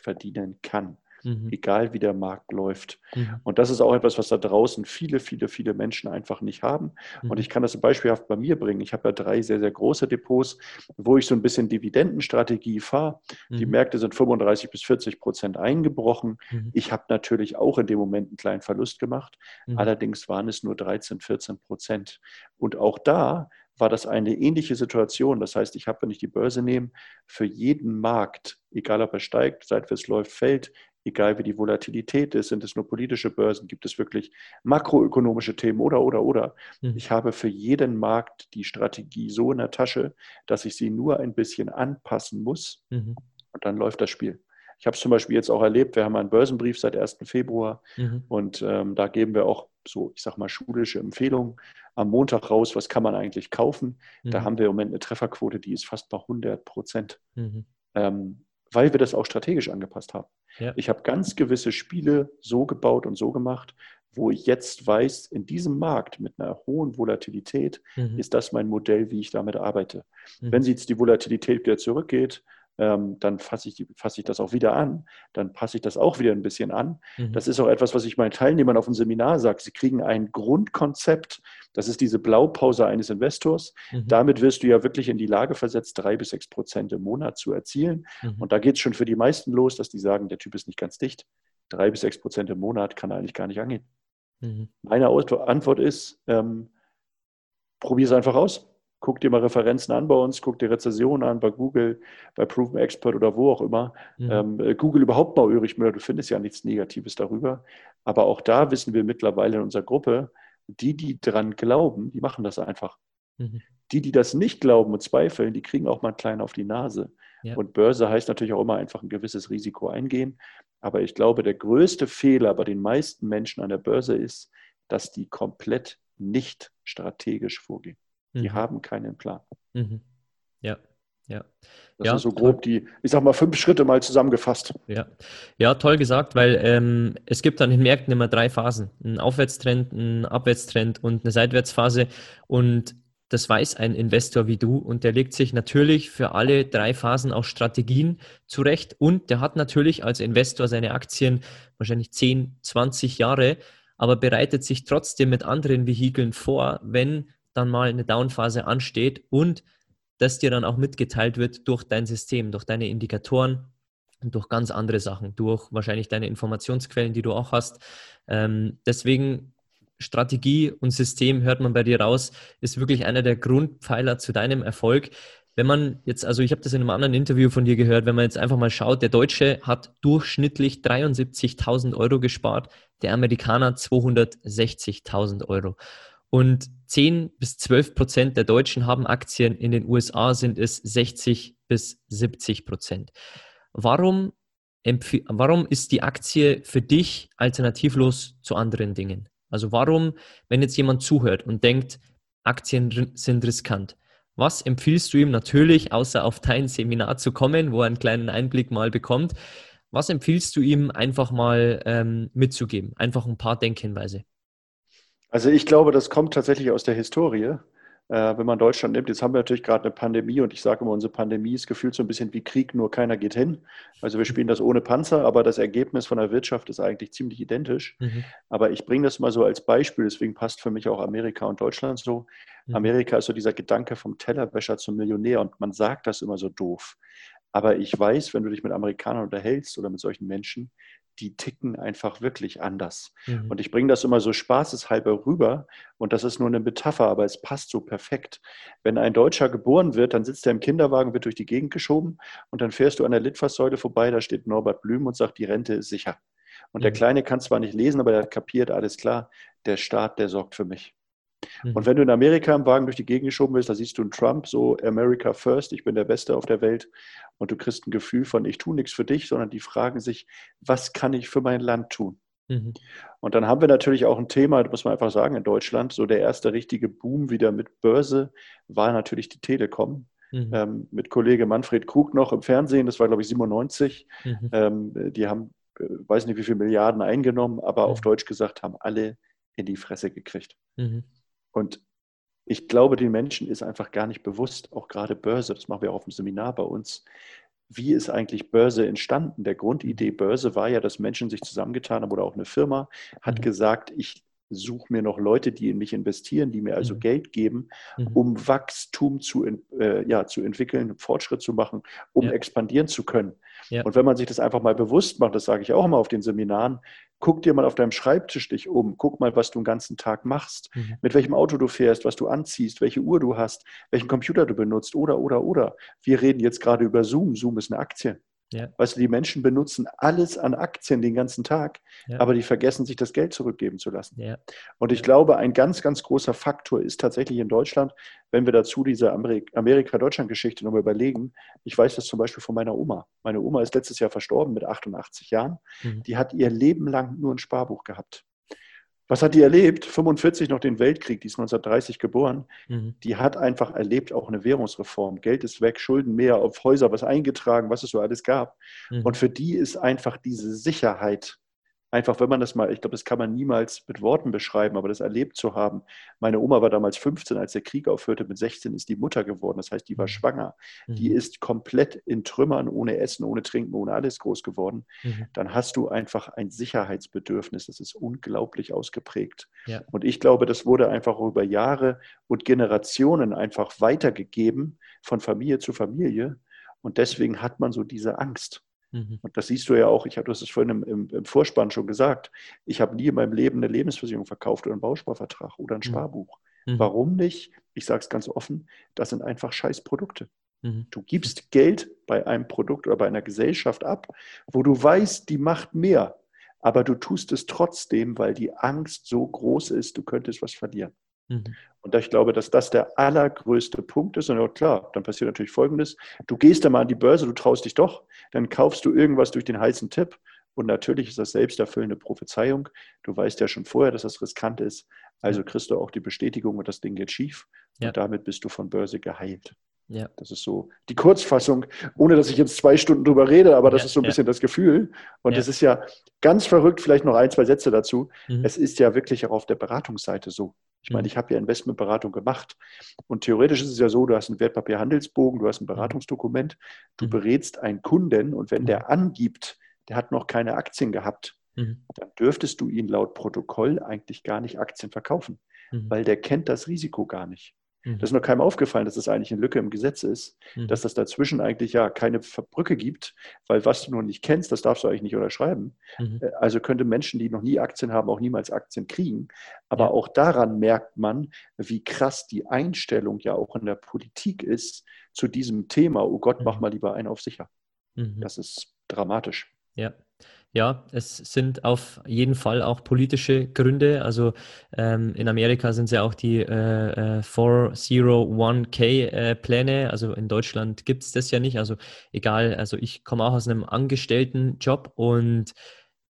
verdienen kann mhm. egal wie der Markt läuft. Mhm. Und das ist auch etwas, was da draußen viele, viele, viele Menschen einfach nicht haben. Mhm. Und ich kann das beispielhaft bei mir bringen. Ich habe ja drei sehr, sehr große Depots, wo ich so ein bisschen Dividendenstrategie fahre. Die mhm. Märkte sind 35 bis 40 Prozent eingebrochen. Mhm. Ich habe natürlich auch in dem Moment einen kleinen Verlust gemacht. Mhm. Allerdings waren es nur 13, 14 Prozent. Und auch da war das eine ähnliche Situation. Das heißt, ich habe, wenn ich die Börse nehme, für jeden Markt, egal ob er steigt, seitwärts läuft, fällt, egal wie die Volatilität ist, sind es nur politische Börsen, gibt es wirklich makroökonomische Themen oder, oder, oder. Mhm. Ich habe für jeden Markt die Strategie so in der Tasche, dass ich sie nur ein bisschen anpassen muss mhm. und dann läuft das Spiel. Ich habe es zum Beispiel jetzt auch erlebt, wir haben einen Börsenbrief seit 1. Februar mhm. und ähm, da geben wir auch so, ich sag mal, schulische Empfehlungen am Montag raus, was kann man eigentlich kaufen. Da mhm. haben wir im Moment eine Trefferquote, die ist fast bei 100 Prozent. Mhm. Ähm, weil wir das auch strategisch angepasst haben. Ja. Ich habe ganz gewisse Spiele so gebaut und so gemacht, wo ich jetzt weiß, in diesem Markt mit einer hohen Volatilität mhm. ist das mein Modell, wie ich damit arbeite. Mhm. Wenn jetzt die Volatilität wieder zurückgeht, ähm, dann fasse ich, fass ich das auch wieder an, dann passe ich das auch wieder ein bisschen an. Mhm. Das ist auch etwas, was ich meinen Teilnehmern auf dem Seminar sage. Sie kriegen ein Grundkonzept, das ist diese Blaupause eines Investors. Mhm. Damit wirst du ja wirklich in die Lage versetzt, drei bis sechs Prozent im Monat zu erzielen. Mhm. Und da geht es schon für die meisten los, dass die sagen, der Typ ist nicht ganz dicht. Drei bis sechs Prozent im Monat kann er eigentlich gar nicht angehen. Mhm. Meine Antwort ist, ähm, probier es einfach aus guck dir mal Referenzen an bei uns, guck dir Rezessionen an bei Google, bei Proven Expert oder wo auch immer. Mhm. Ähm, äh, Google überhaupt mal Ulrich Müller, du findest ja nichts Negatives darüber. Aber auch da wissen wir mittlerweile in unserer Gruppe, die, die dran glauben, die machen das einfach. Mhm. Die, die das nicht glauben und zweifeln, die kriegen auch mal einen kleinen auf die Nase. Ja. Und Börse heißt natürlich auch immer einfach ein gewisses Risiko eingehen. Aber ich glaube, der größte Fehler bei den meisten Menschen an der Börse ist, dass die komplett nicht strategisch vorgehen. Die mhm. haben keinen Plan.
Mhm. Ja, ja.
Das ja, ist so grob die, ich sag mal, fünf Schritte mal zusammengefasst.
Ja, ja toll gesagt, weil ähm, es gibt an den Märkten immer drei Phasen. Ein Aufwärtstrend, ein Abwärtstrend und eine Seitwärtsphase. Und das weiß ein Investor wie du und der legt sich natürlich für alle drei Phasen auch Strategien zurecht und der hat natürlich als Investor seine Aktien wahrscheinlich 10, 20 Jahre, aber bereitet sich trotzdem mit anderen Vehikeln vor, wenn dann mal eine Downphase ansteht und das dir dann auch mitgeteilt wird durch dein System, durch deine Indikatoren und durch ganz andere Sachen, durch wahrscheinlich deine Informationsquellen, die du auch hast. Ähm, deswegen Strategie und System, hört man bei dir raus, ist wirklich einer der Grundpfeiler zu deinem Erfolg. Wenn man jetzt, also ich habe das in einem anderen Interview von dir gehört, wenn man jetzt einfach mal schaut, der Deutsche hat durchschnittlich 73.000 Euro gespart, der Amerikaner 260.000 Euro. Und 10 bis 12 Prozent der Deutschen haben Aktien, in den USA sind es 60 bis 70 Prozent. Warum, warum ist die Aktie für dich alternativlos zu anderen Dingen? Also warum, wenn jetzt jemand zuhört und denkt, Aktien sind riskant, was empfiehlst du ihm natürlich, außer auf dein Seminar zu kommen, wo er einen kleinen Einblick mal bekommt? Was empfiehlst du ihm einfach mal ähm, mitzugeben? Einfach ein paar Denkhinweise.
Also ich glaube, das kommt tatsächlich aus der Historie. Äh, wenn man Deutschland nimmt, jetzt haben wir natürlich gerade eine Pandemie und ich sage immer, unsere Pandemie ist gefühlt so ein bisschen wie Krieg, nur keiner geht hin. Also wir spielen das ohne Panzer, aber das Ergebnis von der Wirtschaft ist eigentlich ziemlich identisch. Mhm. Aber ich bringe das mal so als Beispiel, deswegen passt für mich auch Amerika und Deutschland so. Mhm. Amerika ist so dieser Gedanke vom Tellerwäscher zum Millionär und man sagt das immer so doof. Aber ich weiß, wenn du dich mit Amerikanern unterhältst oder mit solchen Menschen, die ticken einfach wirklich anders. Mhm. Und ich bringe das immer so spaßeshalber rüber. Und das ist nur eine Metapher, aber es passt so perfekt. Wenn ein Deutscher geboren wird, dann sitzt er im Kinderwagen, wird durch die Gegend geschoben und dann fährst du an der Litfaßsäule vorbei, da steht Norbert Blüm und sagt, die Rente ist sicher. Und mhm. der Kleine kann zwar nicht lesen, aber er kapiert, alles klar, der Staat, der sorgt für mich. Und mhm. wenn du in Amerika im Wagen durch die Gegend geschoben bist, da siehst du einen Trump, so America first, ich bin der Beste auf der Welt. Und du kriegst ein Gefühl von, ich tue nichts für dich, sondern die fragen sich, was kann ich für mein Land tun? Mhm. Und dann haben wir natürlich auch ein Thema, das muss man einfach sagen, in Deutschland, so der erste richtige Boom wieder mit Börse war natürlich die Telekom. Mhm. Ähm, mit Kollege Manfred Krug noch im Fernsehen, das war glaube ich 97. Mhm. Ähm, die haben, äh, weiß nicht wie viele Milliarden eingenommen, aber auf mhm. Deutsch gesagt haben alle in die Fresse gekriegt. Und ich glaube, den Menschen ist einfach gar nicht bewusst, auch gerade Börse, das machen wir auch auf dem Seminar bei uns, wie ist eigentlich Börse entstanden? Der Grundidee Börse war ja, dass Menschen sich zusammengetan haben oder auch eine Firma hat mhm. gesagt, ich suche mir noch Leute, die in mich investieren, die mir also mhm. Geld geben, mhm. um Wachstum zu, äh, ja, zu entwickeln, Fortschritt zu machen, um ja. expandieren zu können. Ja. Und wenn man sich das einfach mal bewusst macht, das sage ich auch immer auf den Seminaren, guck dir mal auf deinem Schreibtisch dich um, guck mal, was du den ganzen Tag machst, mhm. mit welchem Auto du fährst, was du anziehst, welche Uhr du hast, welchen Computer du benutzt oder, oder, oder. Wir reden jetzt gerade über Zoom. Zoom ist eine Aktie. Ja. Weißt du, die Menschen benutzen alles an Aktien den ganzen Tag, ja. aber die vergessen, sich das Geld zurückgeben zu lassen. Ja. Und ich glaube, ein ganz, ganz großer Faktor ist tatsächlich in Deutschland, wenn wir dazu diese Amerika-Deutschland-Geschichte nochmal überlegen. Ich weiß das zum Beispiel von meiner Oma. Meine Oma ist letztes Jahr verstorben mit 88 Jahren. Mhm. Die hat ihr Leben lang nur ein Sparbuch gehabt. Was hat die erlebt? 45 noch den Weltkrieg, die ist 1930 geboren. Mhm. Die hat einfach erlebt auch eine Währungsreform. Geld ist weg, Schulden mehr, auf Häuser was eingetragen, was es so alles gab. Mhm. Und für die ist einfach diese Sicherheit einfach, wenn man das mal, ich glaube, das kann man niemals mit Worten beschreiben, aber das erlebt zu haben. Meine Oma war damals 15, als der Krieg aufhörte. Mit 16 ist die Mutter geworden. Das heißt, die war mhm. schwanger. Mhm. Die ist komplett in Trümmern, ohne Essen, ohne Trinken, ohne alles groß geworden. Mhm. Dann hast du einfach ein Sicherheitsbedürfnis. Das ist unglaublich ausgeprägt. Ja. Und ich glaube, das wurde einfach über Jahre und Generationen einfach weitergegeben von Familie zu Familie. Und deswegen hat man so diese Angst. Mhm. Und das siehst du ja auch, ich habe das vorhin im, im, im, Vorspann schon gesagt, ich habe nie in meinem Leben eine Lebensversicherung verkauft oder einen Bausparvertrag oder ein mhm. Sparbuch. Mhm. Warum nicht? Ich sage es ganz offen, das sind einfach Scheißprodukte. Mhm. Du gibst Geld bei einem Produkt oder bei einer Gesellschaft ab, wo du weißt, die macht mehr, aber du tust es trotzdem, weil die Angst so groß ist, du könntest was verlieren. Mhm. Und ich glaube, dass das der allergrößte Punkt ist. Und ja, klar, dann passiert natürlich Folgendes. Du gehst einmal an die Börse, du traust dich doch, dann kaufst du irgendwas durch den heißen Tipp. Und natürlich ist das selbsterfüllende Prophezeiung. Du weißt ja schon vorher, dass das riskant ist. Also kriegst du auch die Bestätigung und das Ding geht schief. Ja. Und damit bist du von Börse geheilt. Ja. Das ist so die Kurzfassung, ohne dass ich jetzt zwei Stunden drüber rede, aber das ja, ist so ein ja. bisschen das Gefühl. Und es ist ja ganz verrückt, vielleicht noch ein, zwei Sätze dazu. Mhm. Es ist ja wirklich auch auf der Beratungsseite so. Ich meine, mhm. ich habe ja Investmentberatung gemacht und theoretisch ist es ja so, du hast einen Wertpapierhandelsbogen, du hast ein mhm. Beratungsdokument, du mhm. berätst einen Kunden und wenn der angibt, der hat noch keine Aktien gehabt, dann dürftest du ihn laut Protokoll eigentlich gar nicht Aktien verkaufen, weil der kennt das Risiko gar nicht. Mhm. Das ist noch keinem aufgefallen, dass das eigentlich eine Lücke im Gesetz ist, mhm. dass das dazwischen eigentlich ja keine Brücke gibt, weil was du noch nicht kennst, das darfst du eigentlich nicht unterschreiben. Mhm. Äh, also könnte Menschen, die noch nie Aktien haben, auch niemals Aktien kriegen. Aber ja. auch daran merkt man, wie krass die Einstellung ja auch in der Politik ist zu diesem Thema. Oh Gott, mach mhm. mal lieber einen auf sicher. Mhm. Das ist dramatisch.
Ja, ja, es sind auf jeden Fall auch politische Gründe. Also ähm, in Amerika sind es ja auch die äh, äh, 401k-Pläne. Äh, also in Deutschland gibt es das ja nicht. Also egal, also ich komme auch aus einem Angestelltenjob und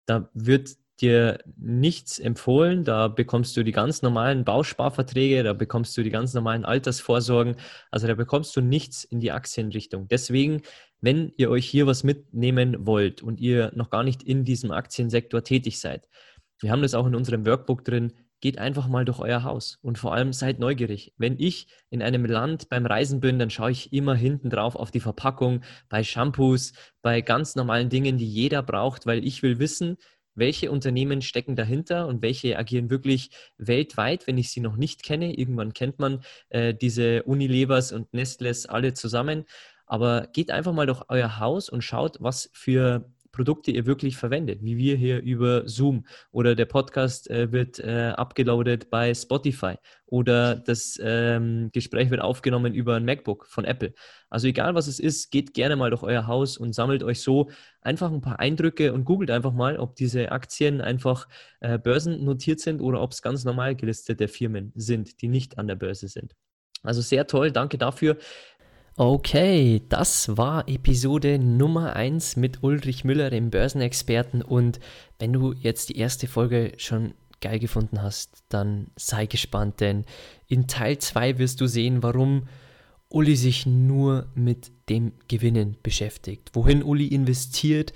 da wird dir nichts empfohlen. Da bekommst du die ganz normalen Bausparverträge, da bekommst du die ganz normalen Altersvorsorgen. Also da bekommst du nichts in die Aktienrichtung. Deswegen, wenn ihr euch hier was mitnehmen wollt und ihr noch gar nicht in diesem Aktiensektor tätig seid, wir haben das auch in unserem Workbook drin, geht einfach mal durch euer Haus und vor allem seid neugierig. Wenn ich in einem Land beim Reisen bin, dann schaue ich immer hinten drauf auf die Verpackung, bei Shampoos, bei ganz normalen Dingen, die jeder braucht, weil ich will wissen, welche Unternehmen stecken dahinter und welche agieren wirklich weltweit, wenn ich sie noch nicht kenne. Irgendwann kennt man äh, diese Unilevers und Nestles alle zusammen. Aber geht einfach mal durch euer Haus und schaut, was für Produkte ihr wirklich verwendet, wie wir hier über Zoom oder der Podcast äh, wird äh, abgeloadet bei Spotify oder das ähm, Gespräch wird aufgenommen über ein MacBook von Apple. Also egal was es ist, geht gerne mal durch euer Haus und sammelt euch so einfach ein paar Eindrücke und googelt einfach mal, ob diese Aktien einfach äh, börsennotiert sind oder ob es ganz normal gelistete Firmen sind, die nicht an der Börse sind. Also sehr toll, danke dafür. Okay, das war Episode Nummer 1 mit Ulrich Müller, dem Börsenexperten. Und wenn du jetzt die erste Folge schon geil gefunden hast, dann sei gespannt, denn in Teil 2 wirst du sehen, warum Uli sich nur mit dem Gewinnen beschäftigt, wohin Uli investiert,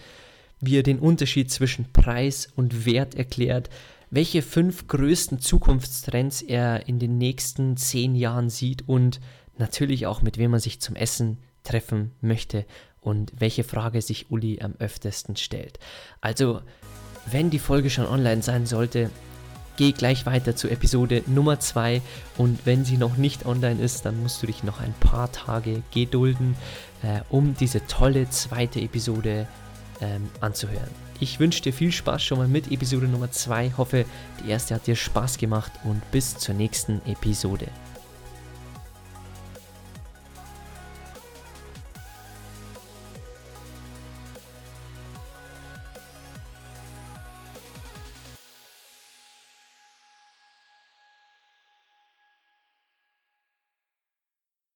wie er den Unterschied zwischen Preis und Wert erklärt, welche fünf größten Zukunftstrends er in den nächsten zehn Jahren sieht und natürlich auch, mit wem man sich zum Essen treffen möchte und welche Frage sich Uli am öftesten stellt. Also, wenn die Folge schon online sein sollte, geh gleich weiter zu Episode Nummer 2 und wenn sie noch nicht online ist, dann musst du dich noch ein paar Tage gedulden, äh, um diese tolle zweite Episode ähm, anzuhören. Ich wünsche dir viel Spaß schon mal mit Episode Nummer 2, hoffe, die erste hat dir Spaß gemacht und bis zur nächsten Episode.